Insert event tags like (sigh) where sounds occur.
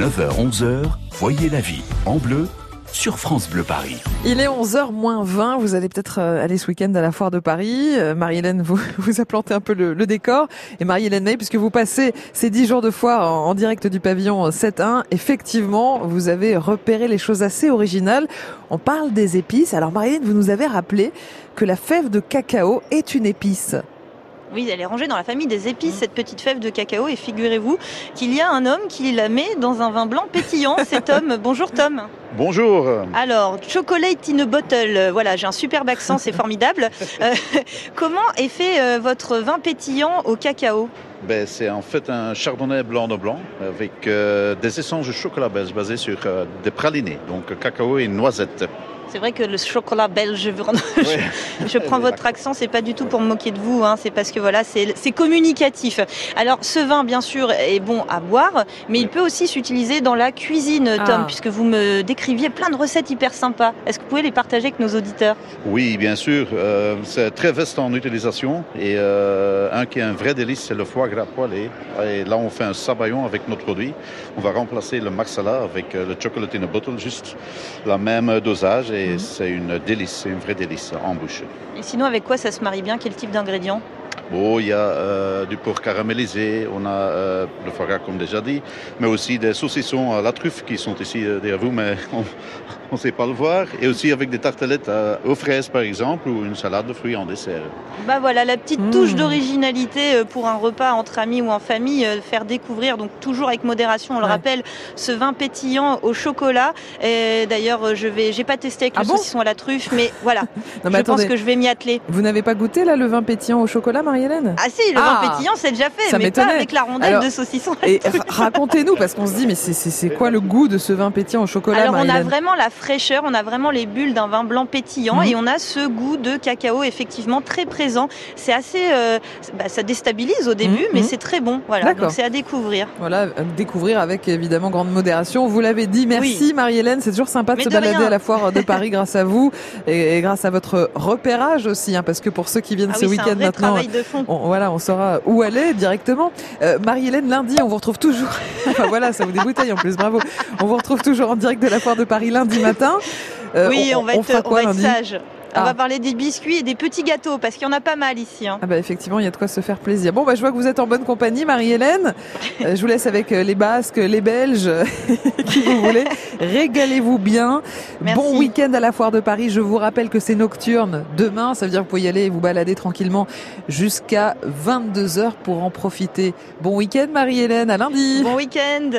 9h-11h, voyez la vie en bleu sur France Bleu Paris. Il est 11h moins 20, vous allez peut-être euh, aller ce week-end à la foire de Paris. Euh, Marie-Hélène vous, (laughs) vous a planté un peu le, décor. Et Marie-Hélène puisque vous passez ces 10 jours de foire en, en direct du pavillon 7-1, effectivement, vous avez repéré les choses assez originales. On parle des épices. Alors Marie-Hélène, vous nous avez rappelé que la fève de cacao est une épice. Oui, elle est rangée dans la famille des épices, cette petite fève de cacao. Et figurez-vous qu'il y a un homme qui la met dans un vin blanc pétillant. (laughs) Cet homme, bonjour Tom. Bonjour. Alors, chocolate in a bottle. Voilà, j'ai un superbe accent, c'est formidable. (laughs) Euh, comment est fait euh, votre vin pétillant au cacao? Ben, c'est en fait un chardonnay blanc de blanc avec euh, des essences de chocolat belge basées sur euh, des pralinés, donc cacao et noisette. C'est vrai que le chocolat belge, je, je, (laughs) (laughs) je prends votre accent, c'est pas du tout pour me moquer de vous, hein, c'est parce que voilà, c'est communicatif. Alors, ce vin, bien sûr, est bon à boire, mais il peut aussi s'utiliser dans la cuisine, Tom, Ah. puisque vous me décriviez plein de recettes hyper sympas. Est-ce que vous pouvez les partager avec nos auditeurs? Oui, bien sûr. euh, c'est très vaste en utilisation et euh, un qui est un vrai délice, c'est le foie gras poêlé. Et là, on fait un sabayon avec notre produit. On va remplacer le maxala avec euh, le chocolate in a bottle, juste la même dosage c'est une délice, c'est une vraie délice en bouche. Et sinon, avec quoi ça se marie bien? Quel type d'ingrédients? Bon, il y a euh, du porc caramélisé, on a euh, le foie gras comme déjà dit, mais aussi des saucissons à la truffe qui sont ici euh, derrière vous, mais (laughs) on ne sait pas le voir. Et aussi avec des tartelettes euh, aux fraises par exemple, ou une salade de fruits en dessert. Bah voilà, la petite Mmh. touche d'originalité euh, pour un repas entre amis ou en famille, euh, faire découvrir, donc toujours avec modération, on le Ouais. rappelle, ce vin pétillant au chocolat. Et D'ailleurs, je vais, j'ai pas testé avec Ah le bon saucisson à la truffe, mais voilà, (laughs) Non, je pense que je vais m'y atteler. vous n'avez pas goûté là le vin pétillant au chocolat, Marie-Hélène? Ah si, le Ah, vin pétillant, c'est déjà fait, ça mais pas avec la rondelle Alors, de saucisson. à la Et racontez-nous, parce qu'on se dit, mais c'est- c'est c'est quoi le goût de ce vin pétillant au chocolat, Alors on a vraiment la fraîcheur, on a vraiment les bulles d'un vin blanc pétillant Mhm. et on a ce goût de cacao effectivement très présent. C'est assez, euh, bah, ça déstabilise au début, Mhm, mais mhm. c'est très bon. Voilà, donc c'est à découvrir. Voilà, euh, découvrir avec évidemment grande modération. Vous l'avez dit, merci Marie-Hélène, c'est toujours sympa de Mais se de balader rien. à la foire de Paris (laughs) grâce à vous et, et grâce à votre repérage aussi, hein, parce que pour ceux qui viennent Ah ce oui, week-end maintenant, travail de fond. on, voilà, on saura où aller directement. Euh, Marie-Hélène, lundi, on vous retrouve toujours. (laughs) enfin voilà, ça vous débouteille en plus, bravo. On vous retrouve toujours en direct de la foire de Paris lundi matin. Euh, oui, on, va être, fera on quoi va être lundi sage. On Ah. va parler des biscuits et des petits gâteaux parce qu'il y en a pas mal ici. hein. Ah bah effectivement, il y a de quoi se faire plaisir. Bon bah je vois que vous êtes en bonne compagnie, Marie-Hélène. Euh, je vous laisse avec euh, les Basques, les Belges, (laughs) qui vous voulez. Régalez-vous bien. Merci. Bon week-end à la foire de Paris. Je vous rappelle que c'est nocturne demain. Ça veut dire que vous pouvez y aller et vous balader tranquillement jusqu'à 22 h pour en profiter. Bon week-end, Marie-Hélène. À lundi. Bon week-end